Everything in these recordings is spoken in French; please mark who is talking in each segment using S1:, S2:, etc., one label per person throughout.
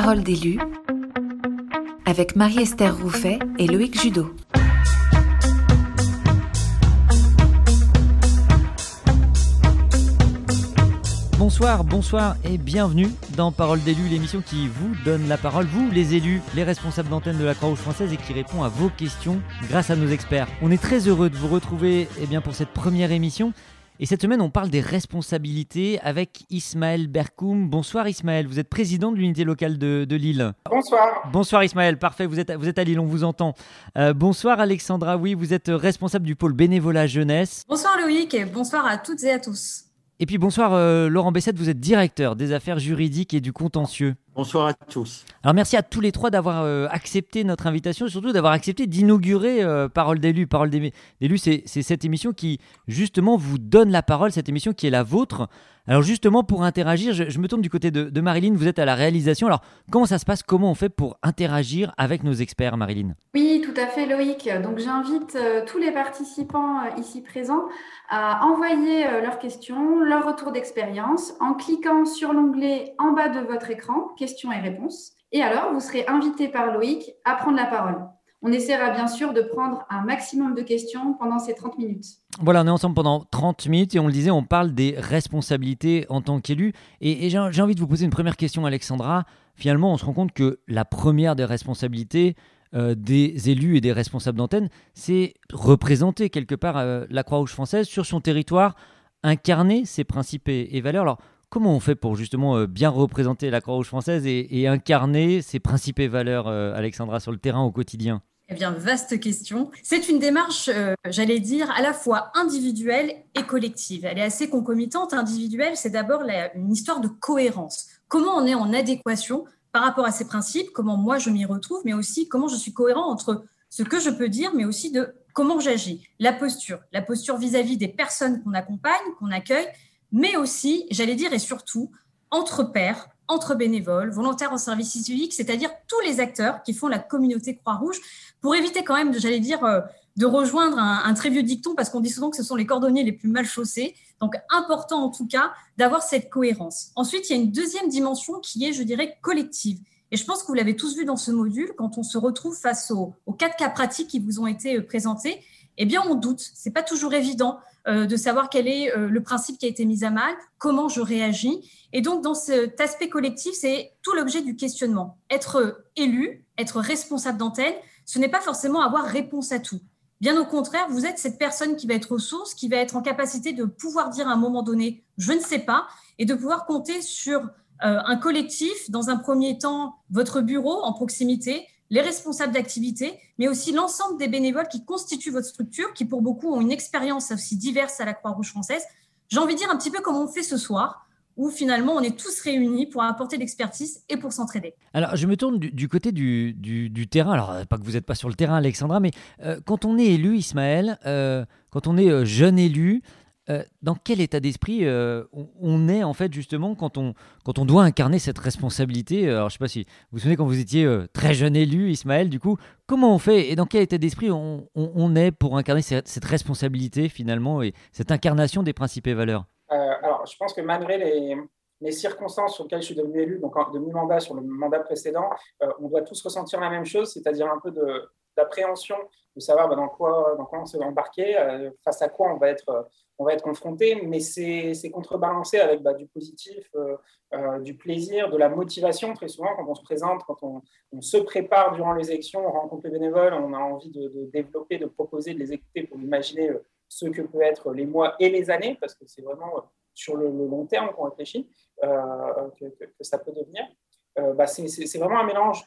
S1: Parole d'élu avec Marie-Esther Rouffet et Loïc Judo.
S2: Bonsoir, bonsoir et bienvenue dans Parole d'élu, l'émission qui vous donne la parole, vous les élus, les responsables d'antenne de la Croix-Rouge française et qui répond à vos questions grâce à nos experts. On est très heureux de vous retrouver eh bien, pour cette première émission et cette semaine, on parle des responsabilités avec Ismaël Berkoum. Bonsoir Ismaël, vous êtes président de l'unité locale de, Lille.
S3: Bonsoir.
S2: Bonsoir Ismaël, parfait, vous êtes, vous êtes à Lille, on vous entend. Euh, bonsoir Alexandra, oui, vous êtes responsable du pôle bénévolat jeunesse.
S4: Bonsoir Loïc et bonsoir à toutes et à tous.
S2: Et puis bonsoir euh, Laurent Bessette, vous êtes directeur des affaires juridiques et du contentieux.
S5: Bonsoir à tous.
S2: Alors merci à tous les trois d'avoir euh, accepté notre invitation surtout d'avoir accepté d'inaugurer euh, Parole d'élu. Parole d'élu, c'est cette émission qui justement vous donne la parole, cette émission qui est la vôtre. Alors justement pour interagir, je, me tourne du côté de, Marilyn, vous êtes à la réalisation. Alors comment ça se passe? Comment on fait pour interagir avec nos experts, Marilyn?
S6: Oui, tout à fait Loïc. Donc j'invite tous les participants ici présents à envoyer leurs questions, leur retour d'expérience en cliquant sur l'onglet en bas de votre écran, questions et réponses. Et alors, vous serez invité par Loïc à prendre la parole. On essaiera bien sûr de prendre un maximum de questions pendant ces 30 minutes.
S2: Voilà, on est ensemble pendant 30 minutes et on le disait, on parle des responsabilités en tant qu'élu. Et, j'ai envie de vous poser une première question, Alexandra. Finalement, on se rend compte que la première des responsabilités, euh, des élus et des responsables d'antenne, c'est représenter quelque part euh, la Croix-Rouge française sur son territoire, incarner ses principes et, valeurs. Alors, comment on fait pour justement euh, bien représenter la Croix-Rouge française et, incarner ses principes et valeurs, Alexandra, sur le terrain au quotidien?
S4: Eh bien, vaste question. C'est une démarche, euh, j'allais dire, à la fois individuelle et collective. Elle est assez concomitante. Individuelle, c'est d'abord une histoire de cohérence. Comment on est en adéquation par rapport à ces principes, comment moi je m'y retrouve, mais aussi comment je suis cohérent entre ce que je peux dire, mais aussi de comment j'agis, la posture, la posture vis-à-vis des personnes qu'on accompagne, qu'on accueille, mais aussi, j'allais dire, et surtout, entre pairs, entre bénévoles, volontaires en service civique, c'est-à-dire tous les acteurs qui font la communauté Croix-Rouge, pour éviter quand même, j'allais dire, euh, de rejoindre un, très vieux dicton, parce qu'on dit souvent que ce sont les cordonniers les plus mal chaussés. Donc, important en tout cas d'avoir cette cohérence. Ensuite, il y a une deuxième dimension qui est, je dirais, collective. Et je pense que vous l'avez tous vu dans ce module, quand on se retrouve face aux, quatre cas pratiques qui vous ont été euh, présentés, eh bien, on doute. C'est pas toujours évident de savoir quel est euh, le principe qui a été mis à mal, comment je réagis. Et donc, dans cet aspect collectif, c'est tout l'objet du questionnement. Être élu, être responsable d'antenne, ce n'est pas forcément avoir réponse à tout. Bien au contraire, vous êtes cette personne qui va être ressource, qui va être en capacité de pouvoir dire à un moment donné, je ne sais pas, et de pouvoir compter sur euh, un collectif, dans un premier temps, votre bureau en proximité, les responsables d'activité, mais aussi l'ensemble des bénévoles qui constituent votre structure, qui pour beaucoup ont une expérience aussi diverse à la Croix-Rouge française. J'ai envie de dire un petit peu comme on fait ce soir, où finalement on est tous réunis pour apporter l'expertise et pour s'entraider.
S2: Alors je me tourne du, côté du, terrain, alors euh, pas que vous n'êtes pas sur le terrain Alexandra, mais euh, quand on est élu Ismaël, quand on est jeune élu, euh, dans quel état d'esprit euh, on, est en fait justement quand on, quand on doit incarner cette responsabilité euh, Alors je sais pas si vous vous souvenez quand vous étiez très jeune élu, Ismaël, du coup, comment on fait et dans quel état d'esprit on, on, est pour incarner cette, responsabilité finalement et cette incarnation des principes et valeurs?
S3: Alors je pense que malgré les, les circonstances sur lesquelles je suis devenu élu, donc de mi-mandat sur le mandat précédent, on doit tous ressentir la même chose, c'est-à-dire un peu d'appréhension, de, savoir bah, dans, quoi, dans quoi on s'est embarqué, face à quoi on va être on va être confronté, mais c'est contrebalancé avec bah, du positif, euh, euh, du plaisir, de la motivation. Très souvent, quand on se présente, quand on, se prépare durant les élections, on rencontre les bénévoles, on a envie de, développer, de proposer, de les écouter pour imaginer euh, ce que peut être les mois et les années, parce que c'est vraiment sur le, long terme qu'on réfléchit que, ça peut devenir. Euh, bah, c'est vraiment un mélange.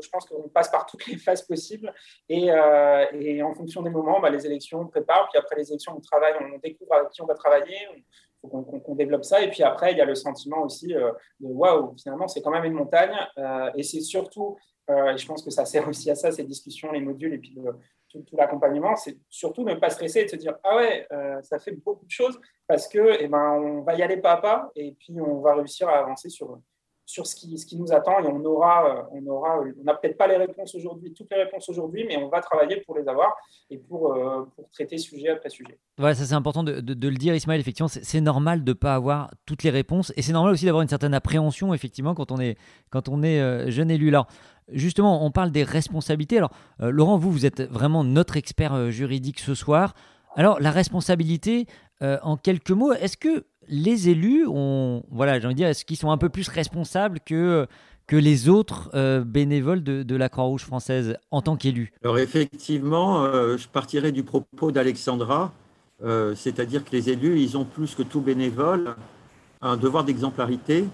S3: Je pense qu'on passe par toutes les phases possibles. Et, euh, en fonction des moments, bah, les élections on prépare, puis après les élections on travaille, on découvre avec qui on va travailler, il faut qu'on développe ça. Et puis après il y a le sentiment aussi euh, de waouh, finalement c'est quand même une montagne. Et c'est surtout, et je pense que ça sert aussi à ça, ces discussions, les modules et puis tout, l'accompagnement, c'est surtout ne pas stresser et de se dire ah ouais, ça fait beaucoup de choses parce que eh ben, on va y aller pas à pas et puis on va réussir à avancer sur sur ce qui, ce qui nous attend et on aura, on aura, on n'a peut-être pas les réponses aujourd'hui, toutes les réponses aujourd'hui, mais on va travailler pour les avoir et pour, pour traiter sujet après sujet.
S2: Ouais, ça c'est important de, de, le dire, Ismaël. Effectivement, c'est normal de ne pas avoir toutes les réponses et c'est normal aussi d'avoir une certaine appréhension, effectivement, quand on est, quand on est jeune élu. Alors, justement, on parle des responsabilités. Alors, Laurent, vous, vous êtes vraiment notre expert juridique ce soir. Alors, la responsabilité, en quelques mots, est-ce que les élus ont, voilà, j'ai envie de dire, est-ce qu'ils sont un peu plus responsables que, que les autres euh, bénévoles de, la Croix-Rouge française en tant qu'élus?
S5: Alors effectivement, euh, je partirai du propos d'Alexandra, euh, c'est-à-dire que les élus, ils ont plus que tout bénévole un devoir d'exemplarité.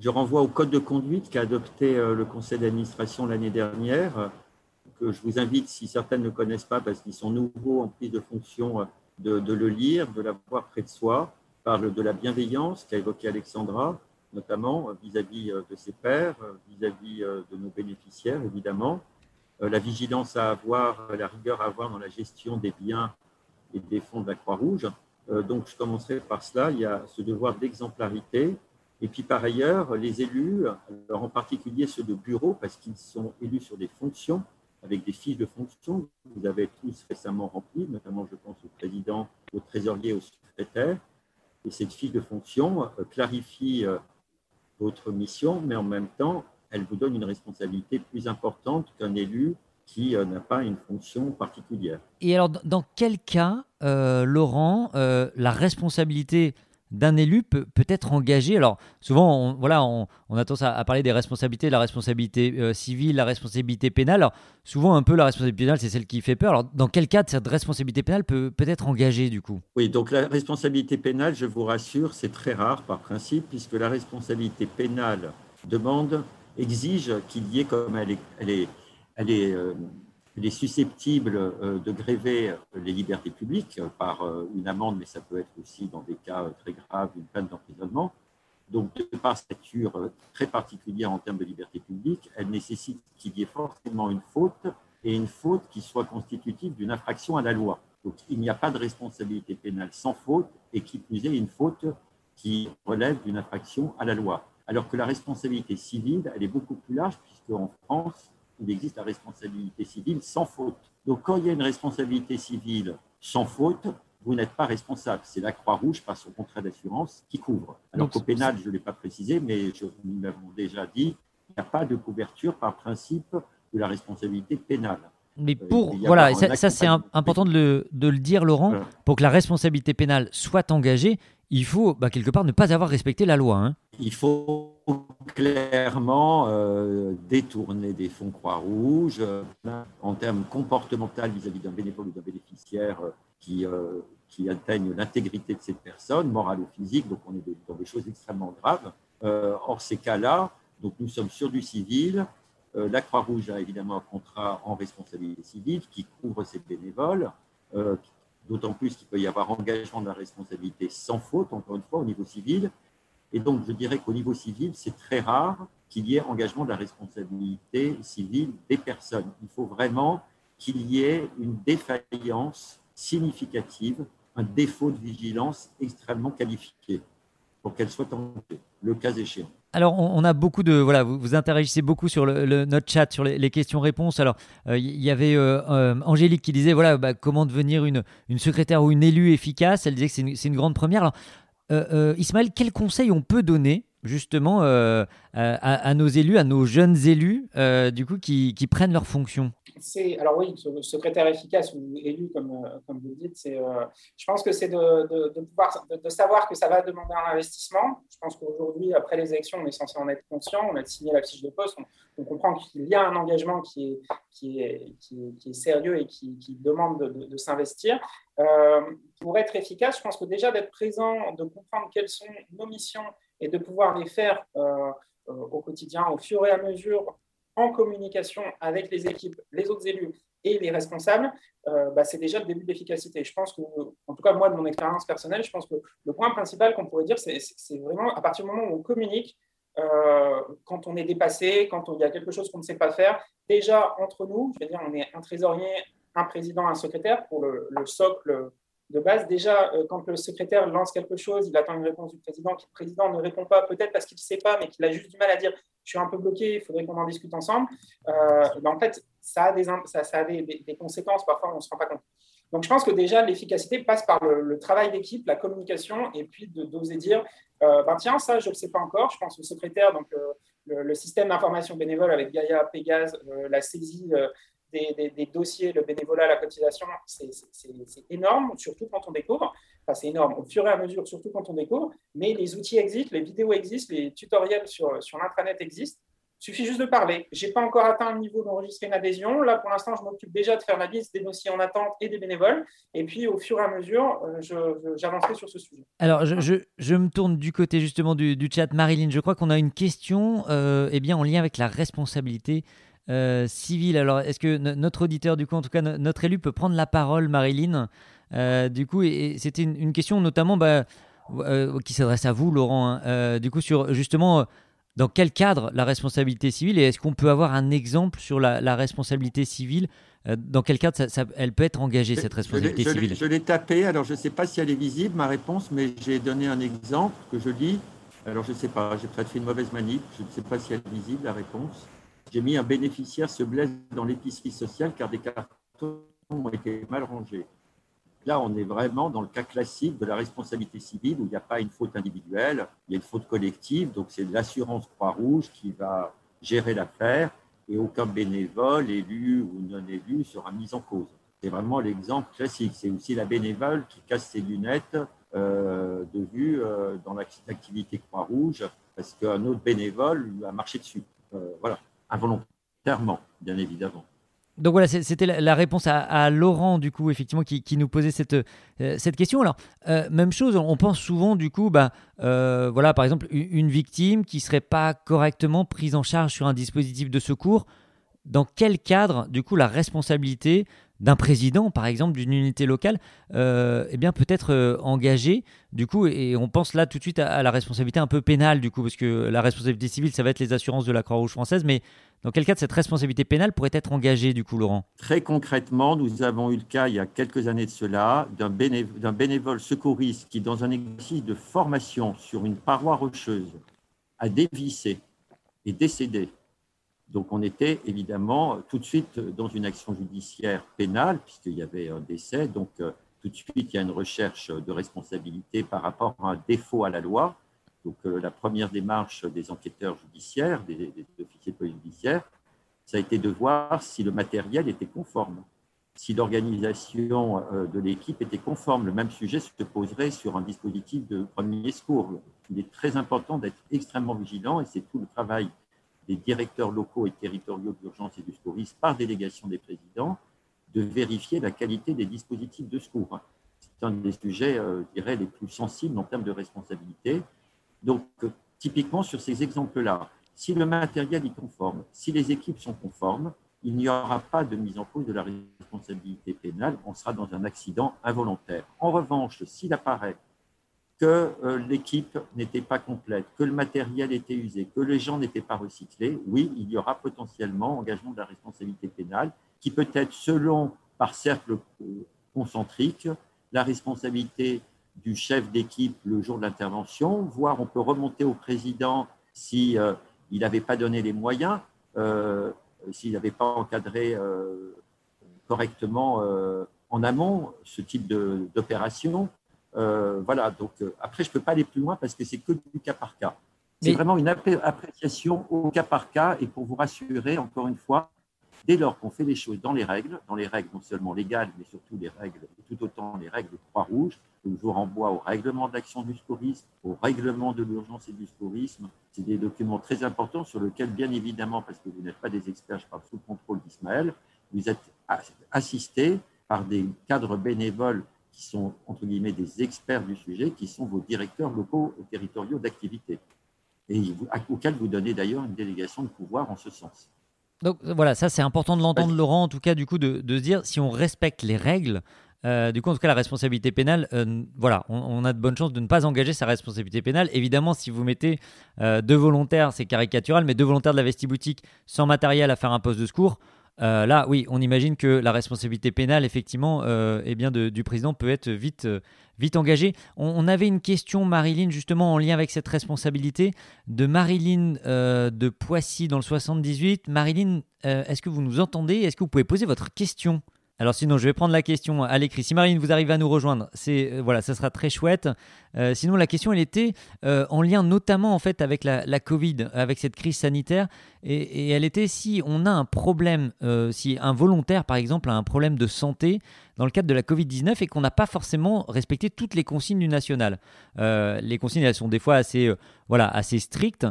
S5: Je renvoie au code de conduite qu'a adopté le conseil d'administration l'année dernière, que je vous invite, si certaines ne connaissent pas, parce qu'ils sont nouveaux en prise de fonction, de, de le lire, de l'avoir près de soi parle de la bienveillance qu'a évoqué Alexandra, notamment euh, vis-à-vis euh, de ses pairs, euh, vis-à-vis de nos bénéficiaires, évidemment, la vigilance à avoir, la rigueur à avoir dans la gestion des biens et des fonds de la Croix-Rouge. Donc, je commencerai par cela. Il y a ce devoir d'exemplarité. Et puis, par ailleurs, les élus, en particulier ceux de bureau, parce qu'ils sont élus sur des fonctions, avec des fiches de fonction, vous avez tous récemment rempli, notamment, je pense, au président, au trésorier, au secrétaire. Et cette fiche de fonction euh, clarifie euh, votre mission, mais en même temps, elle vous donne une responsabilité plus importante qu'un élu qui euh, n'a pas une fonction particulière.
S2: Et alors, dans quel cas, Laurent, la responsabilité d'un élu peut, être engagé. Alors souvent, on, voilà, on, a tendance à, parler des responsabilités, la responsabilité euh, civile, la responsabilité pénale. Souvent, un peu la responsabilité pénale, c'est celle qui fait peur. Alors dans quel cas cette responsabilité pénale peut, peut être engagée du coup?
S5: Oui, donc la responsabilité pénale, je vous rassure, c'est très rare par principe, puisque la responsabilité pénale demande, exige qu'il y ait, comme elle est, elle est, elle est euh, il est susceptible euh, de gréver les libertés publiques par euh, une amende, mais ça peut être aussi dans des cas euh, très graves une peine d'emprisonnement. Donc, de par sa nature très particulière en termes de liberté publique, elle nécessite qu'il y ait forcément une faute et une faute qui soit constitutive d'une infraction à la loi. Donc, il n'y a pas de responsabilité pénale sans faute et qui plus est une faute qui relève d'une infraction à la loi. Alors que la responsabilité civile, elle est beaucoup plus large puisque en France, il existe la responsabilité civile sans faute. Donc, quand il y a une responsabilité civile sans faute, vous n'êtes pas responsable. C'est la Croix-Rouge par son contrat d'assurance qui couvre. Alors qu'au pénal, je ne l'ai pas précisé, mais je, nous l'avons déjà dit, il n'y a pas de couverture par principe de la responsabilité pénale.
S2: Mais euh, pour, voilà, ça, c'est important de le, de le, dire, Laurent, pour que la responsabilité pénale soit engagée, il faut bah, quelque part ne pas avoir respecté la loi. Hein.
S5: Il faut clairement euh, détourner des fonds Croix-Rouge euh, en termes comportementaux vis-à-vis d'un bénévole ou d'un bénéficiaire qui, qui atteignent l'intégrité de cette personne, morale ou physique, donc on est dans des choses extrêmement graves. or, ces cas-là, donc nous sommes sur du civil, euh, la Croix-Rouge a évidemment un contrat en responsabilité civile qui couvre ses bénévoles, euh, d'autant plus qu'il peut y avoir engagement de la responsabilité sans faute, encore une fois, au niveau civil. Et donc, je dirais qu'au niveau civil, c'est très rare qu'il y ait engagement de la responsabilité civile des personnes. Il faut vraiment qu'il y ait une défaillance significative, un défaut de vigilance extrêmement qualifié pour qu'elle soit engagée, le cas échéant.
S2: Alors, on, a beaucoup de. Voilà, vous, interagissez beaucoup sur le, notre chat, sur les, questions-réponses. Alors, euh, il y avait euh, euh, Angélique qui disait voilà, bah, comment devenir une, une secrétaire ou une élue efficace? Elle disait que c'est une, une, grande première. Alors, Ismaël, quels conseils on peut donner justement à, nos élus, à nos jeunes élus, du coup, qui, qui prennent leurs fonctions
S3: alors oui, secrétaire efficace ou élu, comme, euh, comme vous le dites, euh, je pense que c'est de, de, pouvoir, de, savoir que ça va demander un investissement. Je pense qu'aujourd'hui, après les élections, on est censé en être conscient. On a signé la fiche de poste, on, comprend qu'il y a un engagement qui est, qui est, qui est, sérieux et qui, qui demande de, s'investir. Euh, pour être efficace, je pense que déjà d'être présent, de comprendre quelles sont nos missions et de pouvoir les faire au quotidien, au fur et à mesure en communication avec les équipes, les autres élus et les responsables, euh, bah, c'est déjà le début de l'efficacité. Je pense que, en tout cas, moi, de mon expérience personnelle, je pense que le point principal qu'on pourrait dire, c'est vraiment à partir du moment où on communique, euh, quand on est dépassé, quand il y a quelque chose qu'on ne sait pas faire, déjà entre nous, je veux dire, on est un trésorier, un président, un secrétaire pour le, socle de base, déjà, euh, quand le secrétaire lance quelque chose, il attend une réponse du président, que le président ne répond pas, peut-être parce qu'il ne sait pas, mais qu'il a juste du mal à dire je suis un peu bloqué, il faudrait qu'on en discute ensemble. Euh, ben, en fait, ça a, des, ça, a des, conséquences, parfois on ne se rend pas compte. Donc je pense que déjà, l'efficacité passe par le, travail d'équipe, la communication, et puis d'oser dire euh, ben, tiens, ça, je ne le sais pas encore. Je pense au secrétaire, donc le, système d'information bénévole avec Gaia, Pégase, la saisie des, dossiers, le bénévolat, la cotisation, c'est énorme, surtout quand on découvre. Enfin, c'est énorme au fur et à mesure, surtout quand on découvre. Mais les outils existent, les vidéos existent, les tutoriels sur, sur l'intranet existent. Il suffit juste de parler. Je n'ai pas encore atteint le niveau d'enregistrer une adhésion. Là, pour l'instant, je m'occupe déjà de faire la liste des dossiers en attente et des bénévoles. Et puis, au fur et à mesure, euh, j'avancerai sur ce sujet.
S2: Alors, je, je, me tourne du côté justement du, du chat. Marilyn, je crois qu'on a une question euh, eh bien, en lien avec la responsabilité euh, civile. Alors, est-ce que notre auditeur, du coup, en tout cas, notre élu peut prendre la parole, Marilyn? Euh, Du coup, et, c'était une, question notamment bah, euh, qui s'adresse à vous, Laurent, hein. du coup, sur justement dans quel cadre la responsabilité civile et est-ce qu'on peut avoir un exemple sur la, responsabilité civile? Dans quel cadre ça, elle peut être engagée, cette responsabilité civile?
S5: Je l'ai tapé, alors je ne sais pas si elle est visible, ma réponse, mais j'ai donné un exemple que je lis. Alors je ne sais pas, j'ai peut-être fait une mauvaise manip, je ne sais pas si elle est visible, la réponse. J'ai mis un bénéficiaire se blesse dans l'épicerie sociale car des cartons ont été mal rangés. Là, on est vraiment dans le cas classique de la responsabilité civile où il n'y a pas une faute individuelle, il y a une faute collective. Donc, c'est l'assurance Croix-Rouge qui va gérer l'affaire et aucun bénévole, élu ou non élu, sera mis en cause. C'est vraiment l'exemple classique. C'est aussi la bénévole qui casse ses lunettes euh, de vue euh, dans l'activité Croix-Rouge parce qu'un autre bénévole lui a marché dessus. Euh, voilà involontairement, bien évidemment.
S2: Donc voilà, c'était la réponse à, Laurent, du coup, effectivement, qui, nous posait cette, euh, cette question. Alors, euh, même chose, on pense souvent, du coup, bah, euh, voilà, par exemple, une victime qui serait pas correctement prise en charge sur un dispositif de secours. Dans quel cadre, du coup, la responsabilité d'un président, par exemple, d'une unité locale, eh bien, peut être engagée, du coup, et on pense là tout de suite à, à, la responsabilité un peu pénale, du coup, parce que la responsabilité civile, ça va être les assurances de la Croix-Rouge française, mais dans quel cas cette responsabilité pénale pourrait être engagée, du coup, Laurent?
S5: Très concrètement, nous avons eu le cas il y a quelques années de cela d'un bénévole secouriste qui, dans un exercice de formation sur une paroi rocheuse, a dévissé et décédé. Donc, on était évidemment tout de suite dans une action judiciaire pénale, puisqu'il y avait un décès. Donc, euh, tout de suite, il y a une recherche de responsabilité par rapport à un défaut à la loi. Donc, euh, la première démarche des enquêteurs judiciaires, des, officiers de police judiciaire, ça a été de voir si le matériel était conforme, si l'organisation euh, de l'équipe était conforme. Le même sujet se poserait sur un dispositif de premier secours. Il est très important d'être extrêmement vigilant et c'est tout le travail des directeurs locaux et territoriaux d'urgence et du secourisme par délégation des présidents de vérifier la qualité des dispositifs de secours. C'est un des sujets, euh, je dirais, les plus sensibles en termes de responsabilité. Donc, typiquement sur ces exemples-là, si le matériel est conforme, si les équipes sont conformes, il n'y aura pas de mise en cause de la responsabilité pénale, on sera dans un accident involontaire. En revanche, s'il apparaît que euh, l'équipe n'était pas complète, que le matériel était usé, que les gens n'étaient pas recyclés, oui, il y aura potentiellement engagement de la responsabilité pénale qui peut être selon par cercle concentrique la responsabilité du chef d'équipe le jour de l'intervention, voire on peut remonter au président si euh, il n'avait pas donné les moyens, euh, s'il n'avait pas encadré euh, correctement en amont ce type d'opération. Voilà, donc après, je ne peux pas aller plus loin parce que c'est que du cas par cas. C'est vraiment une appréciation au cas par cas et pour vous rassurer, encore une fois, dès lors qu'on fait les choses dans les règles, dans les règles non seulement légales, mais surtout les règles, tout autant les règles de Croix-Rouge, je vous renvoie au règlement d'action du secourisme, au règlement de l'urgence et du secourisme. C'est des documents très importants sur lesquels, bien évidemment, parce que vous n'êtes pas des experts, je parle sous le contrôle d'Ismaël, vous êtes assistés par des cadres bénévoles qui sont, entre guillemets, des experts du sujet, qui sont vos directeurs locaux et territoriaux d'activité, et auxquels vous donnez d'ailleurs une délégation de pouvoir en ce sens.
S2: Donc voilà, ça c'est important de l'entendre, Laurent, en tout cas, du coup, de, de se dire si on respecte les règles, euh, du coup, en tout cas, la responsabilité pénale, euh, voilà, on, a de bonnes chances de ne pas engager sa responsabilité pénale. Évidemment, si vous mettez euh, deux volontaires, c'est caricatural, mais deux volontaires de la vestiboutique sans matériel à faire un poste de secours, Euh, là, oui, on imagine que la responsabilité pénale, effectivement, euh, eh bien du président peut être vite, euh, vite engagée. On, avait une question, Marilyn, justement en lien avec cette responsabilité, de Marilyn de Poissy dans le 78. Marilyn, est-ce que vous nous entendez? Est-ce que vous pouvez poser votre question? Alors sinon, je vais prendre la question à l'écrit. Si Marine vous arrivez à nous rejoindre, c'est euh, voilà, ça sera très chouette. Euh, sinon, la question, elle était euh, en lien notamment en fait avec la, Covid, avec cette crise sanitaire, et, elle était si on a un problème, si un volontaire par exemple a un problème de santé dans le cadre de la Covid 19 et qu'on n'a pas forcément respecté toutes les consignes du national. les consignes, elles sont des fois assez, voilà, assez strictes.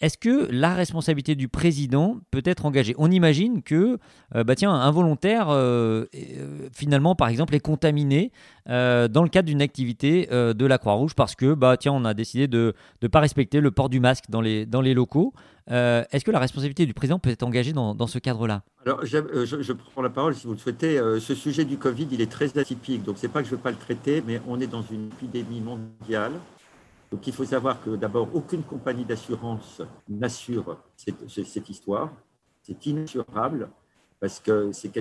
S2: Est-ce que la responsabilité du président peut être engagée? On imagine que, euh, bah tiens, un volontaire, euh, euh, finalement, par exemple, est contaminé dans le cadre d'une activité de la Croix-Rouge parce que, bah tiens, on a décidé de ne pas respecter le port du masque dans les, dans les locaux. Est-ce que la responsabilité du président peut être engagée dans, dans ce cadre-là?
S5: Alors, je, prends la parole si vous le souhaitez. ce sujet du Covid, il est très atypique, donc c'est pas que je ne veux pas le traiter, mais on est dans une épidémie mondiale donc il faut savoir que d'abord, aucune compagnie d'assurance n'assure cette, histoire. C'est inassurable parce que c'est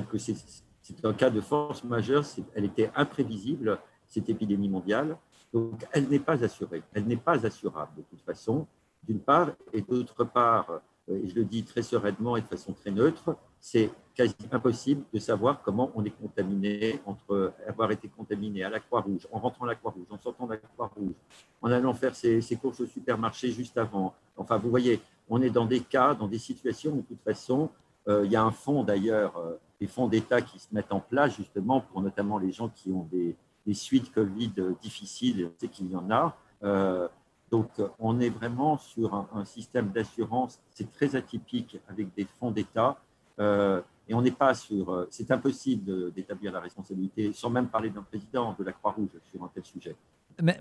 S5: un cas de force majeure. Elle était imprévisible cette épidémie mondiale. Donc elle n'est pas assurée. Elle n'est pas assurable de toute façon, d'une part, et d'autre part, euh, et je le dis très sereinement et de façon très neutre, c'est quasi impossible de savoir comment on est contaminé entre avoir été contaminé à la Croix-Rouge, en rentrant à la Croix-Rouge, en sortant de la Croix-Rouge, en allant faire ses, courses au supermarché juste avant. Enfin, vous voyez, on est dans des cas, dans des situations où, de toute façon, euh, il y a un fonds d'ailleurs, euh, des fonds d'État qui se mettent en place justement pour notamment les gens qui ont des, suites Covid difficiles, c'est qu'il y en a. Euh, donc, on est vraiment sur un système d'assurance, c'est très atypique avec des fonds d'État euh, et on n'est pas sur. Euh, c'est impossible d'établir la responsabilité, sans même parler d'un président de la Croix-Rouge sur un tel sujet.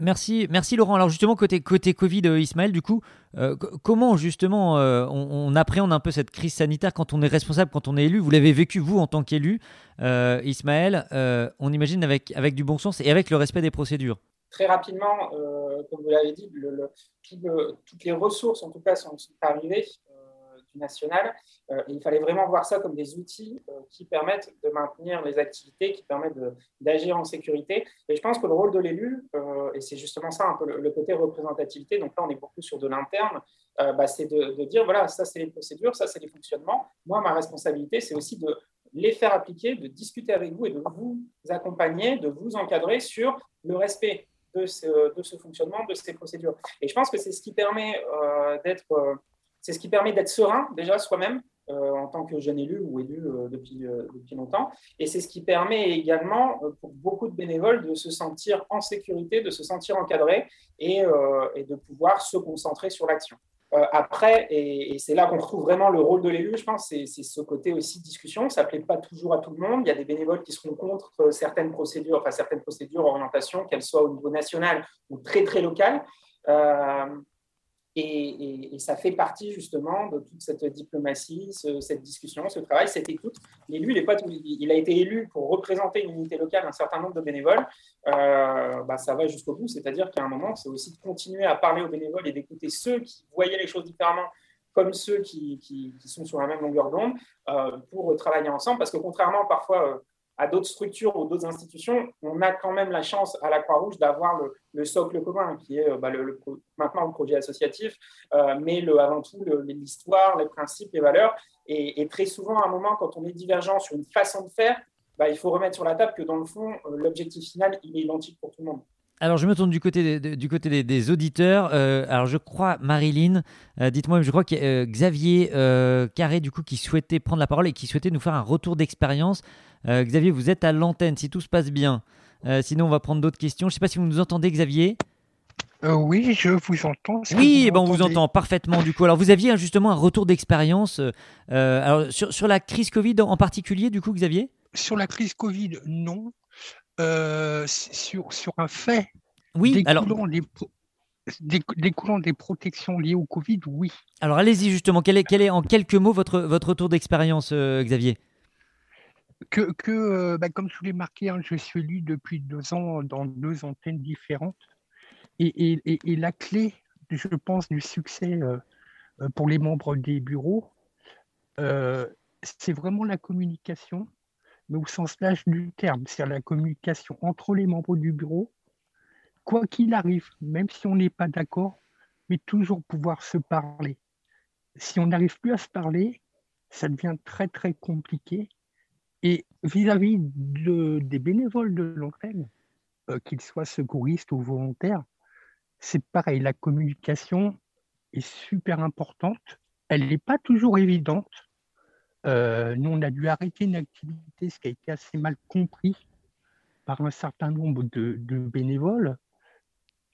S2: Merci, merci Laurent. Alors justement côté côté Covid, euh, Ismaël, du coup, comment justement on, appréhende un peu cette crise sanitaire quand on est responsable, quand on est élu? Vous l'avez vécu vous en tant qu'élu, Ismaël. on imagine avec avec du bon sens et avec le respect des procédures.
S3: Très rapidement, comme vous l'avez dit, toutes les ressources en tout cas sont, sont arrivées national. Euh, il fallait vraiment voir ça comme des outils euh, qui permettent de maintenir les activités, qui permettent d'agir en sécurité. Et je pense que le rôle de l'élu, euh, et c'est justement ça un peu le, côté représentativité, donc là on est beaucoup sur de l'interne, bah, c'est de, dire voilà, ça c'est les procédures, ça c'est les fonctionnements. Moi, ma responsabilité, c'est aussi de les faire appliquer, de discuter avec vous et de vous accompagner, de vous encadrer sur le respect de ce fonctionnement, de ces procédures. Et je pense que c'est ce qui permet d'être c'est ce qui permet d'être serein déjà soi-même euh, en tant que jeune élu ou élu euh, depuis, euh, depuis longtemps. Et c'est ce qui permet également pour beaucoup de bénévoles de se sentir en sécurité, de se sentir encadré et, de pouvoir se concentrer sur l'action. après, et, c'est là qu'on retrouve vraiment le rôle de l'élu, je pense, c'est ce côté aussi discussion. Ça ne plaît pas toujours à tout le monde. Il y a des bénévoles qui seront contre certaines procédures, enfin certaines procédures, orientation, qu'elles soient au niveau national ou très très local. Et, ça fait partie justement de toute cette diplomatie, cette discussion, ce travail, cette écoute. L'élu, il, pas il a été élu pour représenter une unité locale, un certain nombre de bénévoles. Euh, bah, ça va jusqu'au bout, c'est-à-dire qu'à un moment, c'est aussi de continuer à parler aux bénévoles et d'écouter ceux qui voyaient les choses différemment comme ceux qui, qui, sont sur la même longueur d'onde euh, pour travailler ensemble. Parce que contrairement parfois euh, à d'autres structures ou d'autres institutions, on a quand même la chance à la Croix-Rouge d'avoir le, socle commun, qui est bah, le, maintenant le projet associatif, euh, mais le, avant tout l'histoire, les principes, les valeurs. Et, très souvent, à un moment, quand on est divergent sur une façon de faire, bah, il faut remettre sur la table que dans le fond, euh, l'objectif final, il est identique pour tout le monde.
S2: Alors, je me tourne du côté des, du côté des, auditeurs. Euh, alors, je crois, Marilyn, dites-moi, je crois que euh, Xavier Carré, du coup, qui souhaitait prendre la parole et qui souhaitait nous faire un retour d'expérience euh, Xavier, vous êtes à l'antenne si tout se passe bien. Euh, sinon, on va prendre d'autres questions. Je ne sais pas si vous nous entendez, Xavier.
S7: Euh, oui, je vous entends.
S2: oui, vous eh ben, on vous entend parfaitement du coup. Alors, vous aviez justement un retour d'expérience sur, sur, la crise Covid en particulier, du coup, Xavier?
S7: Sur la crise Covid, non. Sur, sur un fait
S2: oui,
S7: découlant, alors... des, découlant des protections liées au Covid, oui.
S2: Alors, allez-y justement. Quel est, quel est en quelques mots votre, votre retour d'expérience, Xavier?
S7: Que, que euh, bah, comme je vous l'ai marqué, hein, je suis élu depuis deux ans dans deux antennes différentes. Et, et, et, la clé, je pense, du succès euh, euh, pour les membres des bureaux, c'est vraiment la communication, mais au sens large du terme, c'est la communication entre les membres du bureau, quoi qu'il arrive, même si on n'est pas d'accord, mais toujours pouvoir se parler. Si on n'arrive plus à se parler, ça devient très très compliqué. Et vis-à-vis des bénévoles de l'antenne, euh, qu'ils soient secouristes ou volontaires, c'est pareil, la communication est super importante. Elle n'est pas toujours évidente. Euh, nous, on a dû arrêter une activité, ce qui a été assez mal compris par un certain nombre de, bénévoles.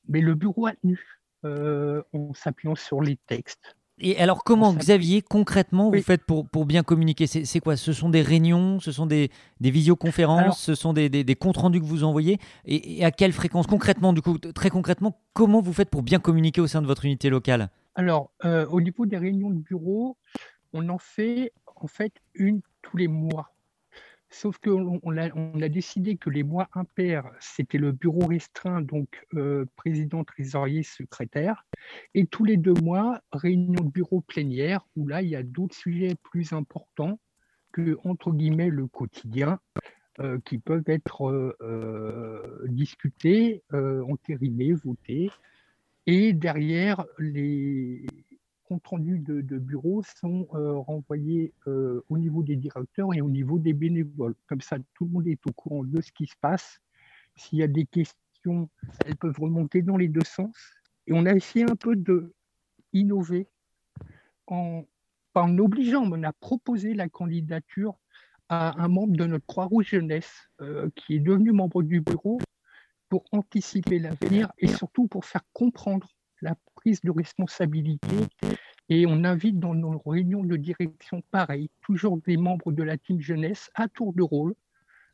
S7: Mais le bureau a tenu euh, en s'appuyant sur les textes.
S2: Et alors, comment, Xavier, concrètement, vous faites pour, pour bien communiquer? C'est quoi? Ce sont des réunions? Ce sont des, des visioconférences? Ce sont des, des, comptes rendus que vous envoyez? Et, à quelle fréquence? Concrètement, du coup, très concrètement, comment vous faites pour bien communiquer au sein de votre unité locale?
S7: Alors, euh, au niveau des réunions de bureau, on en fait en fait une tous les mois. Sauf qu'on on a, décidé que les mois impairs, c'était le bureau restreint, donc euh, président, trésorier, secrétaire. Et tous les deux mois, réunion de bureau plénière, où là, il y a d'autres sujets plus importants que, entre guillemets, le quotidien, euh, qui peuvent être euh, discutés, entérinés, votés. Et derrière, les, comptes rendus de, bureau sont euh, renvoyés euh, au niveau des directeurs et au niveau des bénévoles. Comme ça, tout le monde est au courant de ce qui se passe. S'il y a des questions, elles peuvent remonter dans les deux sens. Et on a essayé un peu de innover en, en obligeant, on a proposé la candidature à un membre de notre Croix-Rouge Jeunesse euh, qui est devenu membre du bureau pour anticiper l'avenir et surtout pour faire comprendre la prise de responsabilité. Et on invite dans nos réunions de direction, pareil, toujours des membres de la team jeunesse à tour de rôle.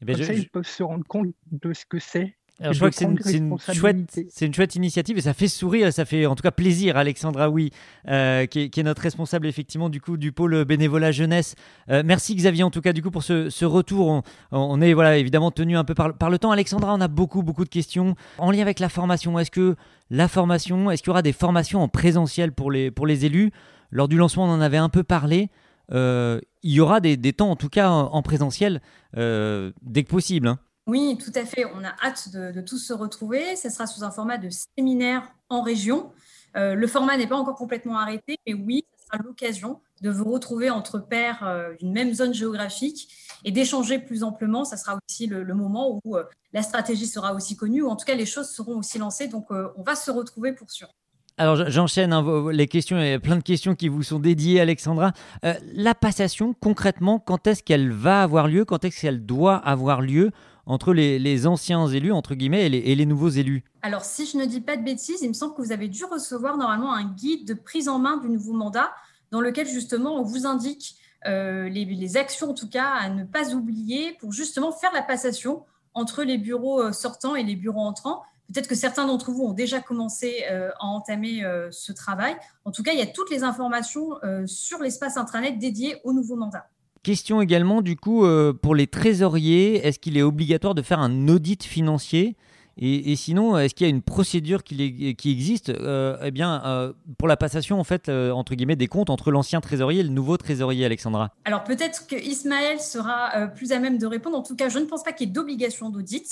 S7: Eh ben, Comme ça, ils peuvent se rendre compte de ce que c'est
S2: je crois que c'est une, chouette, une chouette initiative et ça fait sourire, ça fait en tout cas plaisir, Alexandra Oui, euh, qui, est, notre responsable effectivement du coup du pôle bénévolat jeunesse. Euh, merci Xavier en tout cas du coup pour ce, retour. On, est voilà évidemment tenu un peu par, par, le temps. Alexandra, on a beaucoup beaucoup de questions en lien avec la formation. Est-ce que la formation, est-ce qu'il y aura des formations en présentiel pour les, pour les élus? Lors du lancement, on en avait un peu parlé. Euh, il y aura des, des, temps en tout cas en, présentiel dès que possible. Hein.
S4: Oui, tout à fait. On a hâte de, tous se retrouver. Ce sera sous un format de séminaire en région. Euh, le format n'est pas encore complètement arrêté, mais oui, ce sera l'occasion de vous retrouver entre pairs euh, d'une même zone géographique et d'échanger plus amplement. Ça sera aussi le, moment où euh, la stratégie sera aussi connue, ou en tout cas les choses seront aussi lancées. Donc, on va se retrouver pour sûr.
S2: Alors j'enchaîne hein, les questions, il y a plein de questions qui vous sont dédiées, Alexandra. la passation, concrètement, quand est-ce qu'elle va avoir lieu? Quand est-ce qu'elle doit avoir lieu? Entre les, anciens élus, entre guillemets, et les, nouveaux élus
S4: Alors, si je ne dis pas de bêtises, il me semble que vous avez dû recevoir normalement un guide de prise en main du nouveau mandat dans lequel justement on vous indique euh, les, actions, en tout cas, à ne pas oublier pour justement faire la passation entre les bureaux euh, sortants et les bureaux entrants. Peut-être que certains d'entre vous ont déjà commencé euh, à entamer ce travail. En tout cas, il y a toutes les informations sur l'espace intranet dédié au nouveau mandat.
S2: Question également, du coup, euh, pour les trésoriers, est-ce qu'il est obligatoire de faire un audit financier? Et, sinon, est-ce qu'il y a une procédure qui, existe? Euh, eh bien, euh, pour la passation en fait, entre des comptes entre l'ancien trésorier et le nouveau trésorier, Alexandra
S4: Alors peut-être que Ismaël sera plus à même de répondre. En tout cas, je ne pense pas qu'il y ait d'obligation d'audit.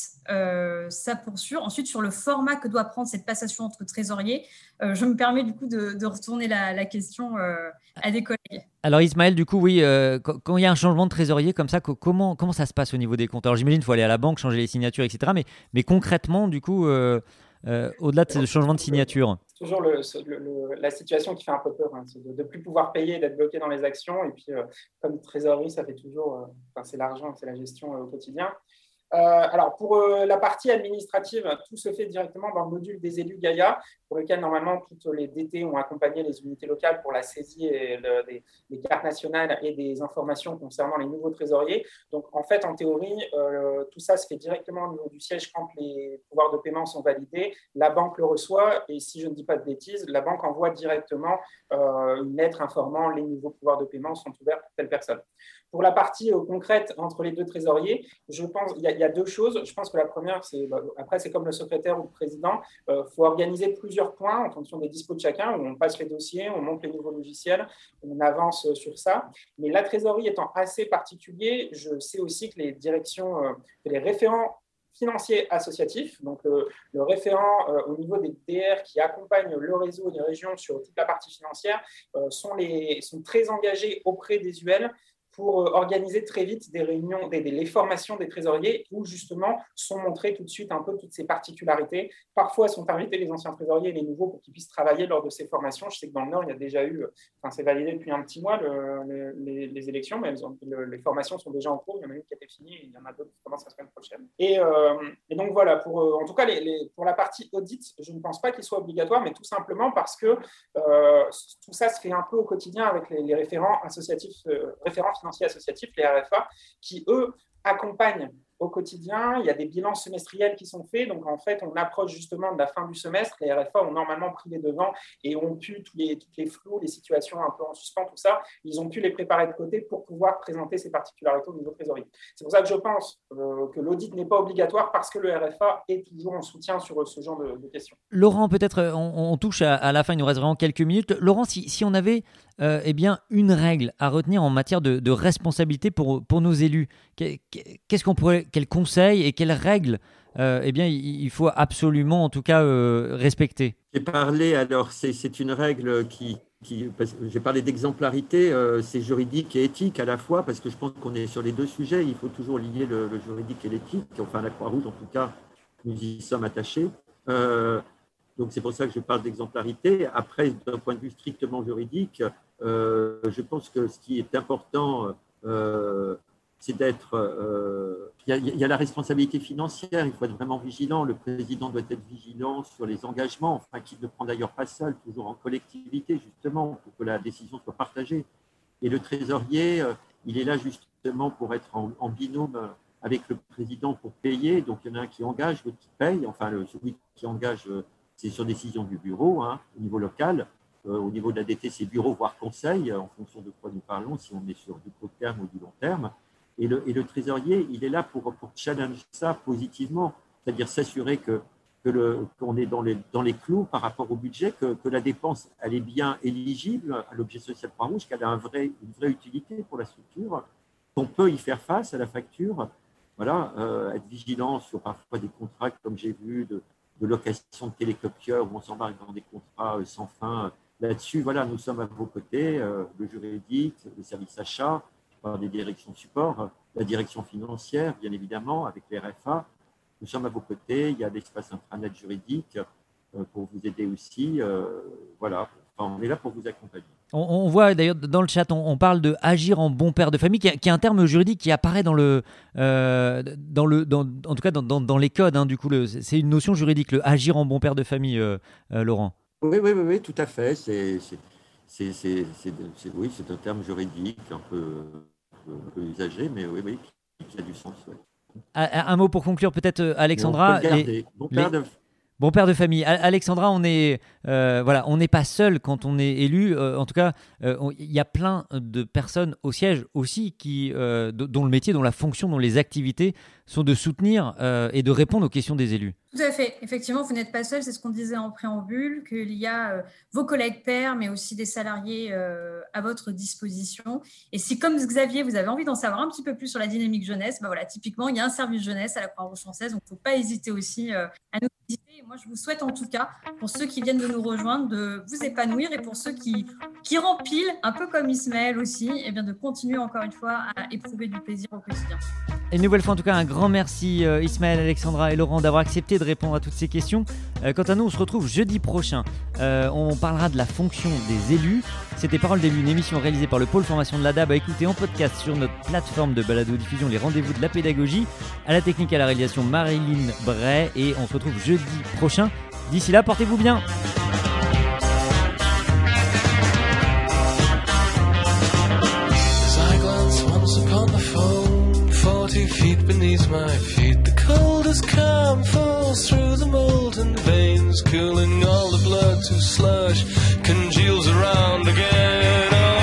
S4: ça pour sûr. Ensuite, sur le format que doit prendre cette passation entre trésoriers, je me permets du coup de, retourner la question à des collègues.
S2: Alors Ismaël, du coup, oui, quand il y a un changement de trésorier comme ça, comment, comment ça se passe au niveau des comptes? Alors j'imagine qu'il faut aller à la banque, changer les signatures, etc. Mais, mais concrètement, du coup, euh, euh, au-delà de ce changement de signature
S3: C'est toujours la situation qui fait un peu peur, hein, de ne plus pouvoir payer, d'être bloqué dans les actions. Et puis, euh, comme trésorerie, ça fait toujours, c'est l'argent, c'est la gestion au quotidien. Euh, alors, pour euh, la partie administrative, tout se fait directement dans le module des élus Gaïa, pour lequel normalement toutes les DT ont accompagné les unités locales pour la saisie des, cartes nationales et des informations concernant les nouveaux trésoriers. Donc, en fait, en théorie, euh, tout ça se fait directement au niveau du siège quand les pouvoirs de paiement sont validés. La banque le reçoit et si je ne dis pas de bêtises, la banque envoie directement une lettre informant les nouveaux pouvoirs de paiement sont ouverts pour telle personne. Pour la partie concrète entre les deux trésoriers, je pense il y, a, deux choses. Je pense que la première, c'est bah, après, c'est comme le secrétaire ou le président, il euh, faut organiser plusieurs points en fonction des dispos de chacun, où on passe les dossiers, on monte les nouveaux logiciels, on avance sur ça. Mais la trésorerie étant assez particulier, je sais aussi que les directions, que les référents financiers associatifs, donc le référent au niveau des DR qui accompagne le réseau des régions sur toute la partie financière, sont, les, sont très engagés auprès des UL pour euh, organiser très vite des réunions, des, les formations des trésoriers où justement sont montrées tout de suite un peu toutes ces particularités. Parfois sont invités les anciens trésoriers et les nouveaux pour qu'ils puissent travailler lors de ces formations. Je sais que dans le Nord, il y a déjà eu, enfin c'est validé depuis un petit mois les, élections, mais les formations sont déjà en cours. Il y en a une qui a été finie et il y en a d'autres qui commencent la semaine prochaine. Et, euh, donc voilà, pour, euh, en tout cas pour la partie audit, je ne pense pas qu'il soit obligatoire, mais tout simplement parce que tout ça se fait un peu au quotidien avec les, référents associatifs, référents financiers associatifs, les RFA, qui, eux, accompagnent au quotidien. Il y a des bilans semestriels qui sont faits. Donc, en fait, on approche justement de la fin du semestre. Les RFA ont normalement pris les devants et ont pu, tous les, toutes les flous, les situations un peu en suspens, tout ça, ils ont pu les préparer de côté pour pouvoir présenter ces particularités au niveau trésorerie. C'est pour ça que je pense euh, que l'audit n'est pas obligatoire parce que le RFA est toujours en soutien sur ce genre de, questions.
S2: Laurent, peut-être euh, on, touche à, la fin, il nous reste vraiment quelques minutes. Laurent, si, si on avait euh, eh bien, une règle à retenir en matière de, responsabilité pour, pour nos élus, qu'est-ce qu'on pourrait quels conseils et quelles règles euh, eh bien, il faut absolument, en tout cas, euh, respecter?
S5: J'ai parlé, alors, c'est une règle qui. J'ai parlé d'exemplarité, c'est juridique et éthique à la fois, parce que je pense qu'on est sur les deux sujets. Il faut toujours lier le, juridique et l'éthique. Enfin, la Croix-Rouge, en tout cas, nous y sommes attachés. Donc, c'est pour ça que je parle d'exemplarité. Après, d'un point de vue strictement juridique, je pense que ce qui est important, c'est d'être. Euh, il y, a la responsabilité financière, il faut être vraiment vigilant. Le président doit être vigilant sur les engagements, enfin, qu'il ne prend d'ailleurs pas seul, toujours en collectivité, justement, pour que la décision soit partagée. Et le trésorier, euh, il est là justement pour être en, binôme avec le président pour payer. Donc, il y en a un qui engage, l'autre qui paye. Enfin, celui qui engage, euh, c'est sur décision du bureau, hein, au niveau local. au niveau de la DT, c'est bureau, voire conseil, en fonction de quoi nous parlons, si on est sur du court terme ou du long terme. Et le, et le, trésorier, il est là pour, pour challenger ça positivement, c'est-à-dire s'assurer que qu'on est dans les, dans les clous par rapport au budget, que, que la dépense elle est bien éligible à l'objet social Croix-Rouge, qu'elle a un vrai, une vraie utilité pour la structure, qu'on peut y faire face à la facture. Voilà, euh, être vigilant sur parfois des contrats, comme j'ai vu, de, de, location de télécopieurs, où on s'embarque dans des contrats euh, sans fin. Là-dessus, voilà, nous sommes à vos côtés, euh, le juridique, le service achat, des directions support, la direction financière, bien évidemment, avec les RFA. Nous sommes à vos côtés. Il y a l'espace intranet juridique euh, pour vous aider aussi. Voilà, on est là pour vous accompagner.
S2: On, voit d'ailleurs dans le chat, on, parle de agir en bon père de famille, qui, est un terme juridique qui apparaît dans le, euh, dans le, dans, en tout cas dans, dans, les codes. Hein, du coup, c'est une notion juridique, le agir en bon père de famille, Laurent.
S5: Oui, oui, oui, oui, tout à fait. C'est, oui, c'est un terme juridique un peu un peu usagé, mais oui, oui, qui a du sens.
S2: Un, mot pour conclure, peut-être, euh, Alexandra.
S5: bon, père de...
S2: bon père de famille. Alexandra, on est euh, voilà, on n'est pas seul quand on est élu. Euh, en tout cas, il y a plein de personnes au siège aussi qui, dont le métier, dont la fonction, dont les activités sont de soutenir et de répondre aux questions des élus.
S4: Tout à fait. Effectivement, vous n'êtes pas seul. C'est ce qu'on disait en préambule, qu'il y a euh, vos collègues pairs, mais aussi des salariés euh, à votre disposition. Et si, comme Xavier, vous avez envie d'en savoir un petit peu plus sur la dynamique jeunesse, bah voilà, typiquement, il y a un service jeunesse à la Croix-Rouge française. Donc, il ne faut pas hésiter aussi euh, à nous visiter. moi, je vous souhaite en tout cas, pour ceux qui viennent de nous rejoindre, de vous épanouir et pour ceux qui, qui rempilent, un peu comme Ismaël aussi, et eh bien de continuer encore une fois à éprouver du plaisir au quotidien.
S2: Une nouvelle fois, en tout cas, un grand merci Ismaël, Alexandra et Laurent d'avoir accepté de répondre à toutes ces questions. Euh, quant à nous, on se retrouve jeudi prochain. Euh, on parlera de la fonction des élus. C'était Parole d'élus, une émission réalisée par le pôle formation de l'ADAB à écouter en podcast sur notre plateforme de balado-diffusion Les Rendez-vous de la pédagogie. À la technique à la réalisation, Marilyn Bray. Et on se retrouve jeudi prochain. D'ici là, portez-vous bien. Feet beneath my feet, the coldest calm falls through the molten veins, cooling all the blood to slush, congeals around again. Oh.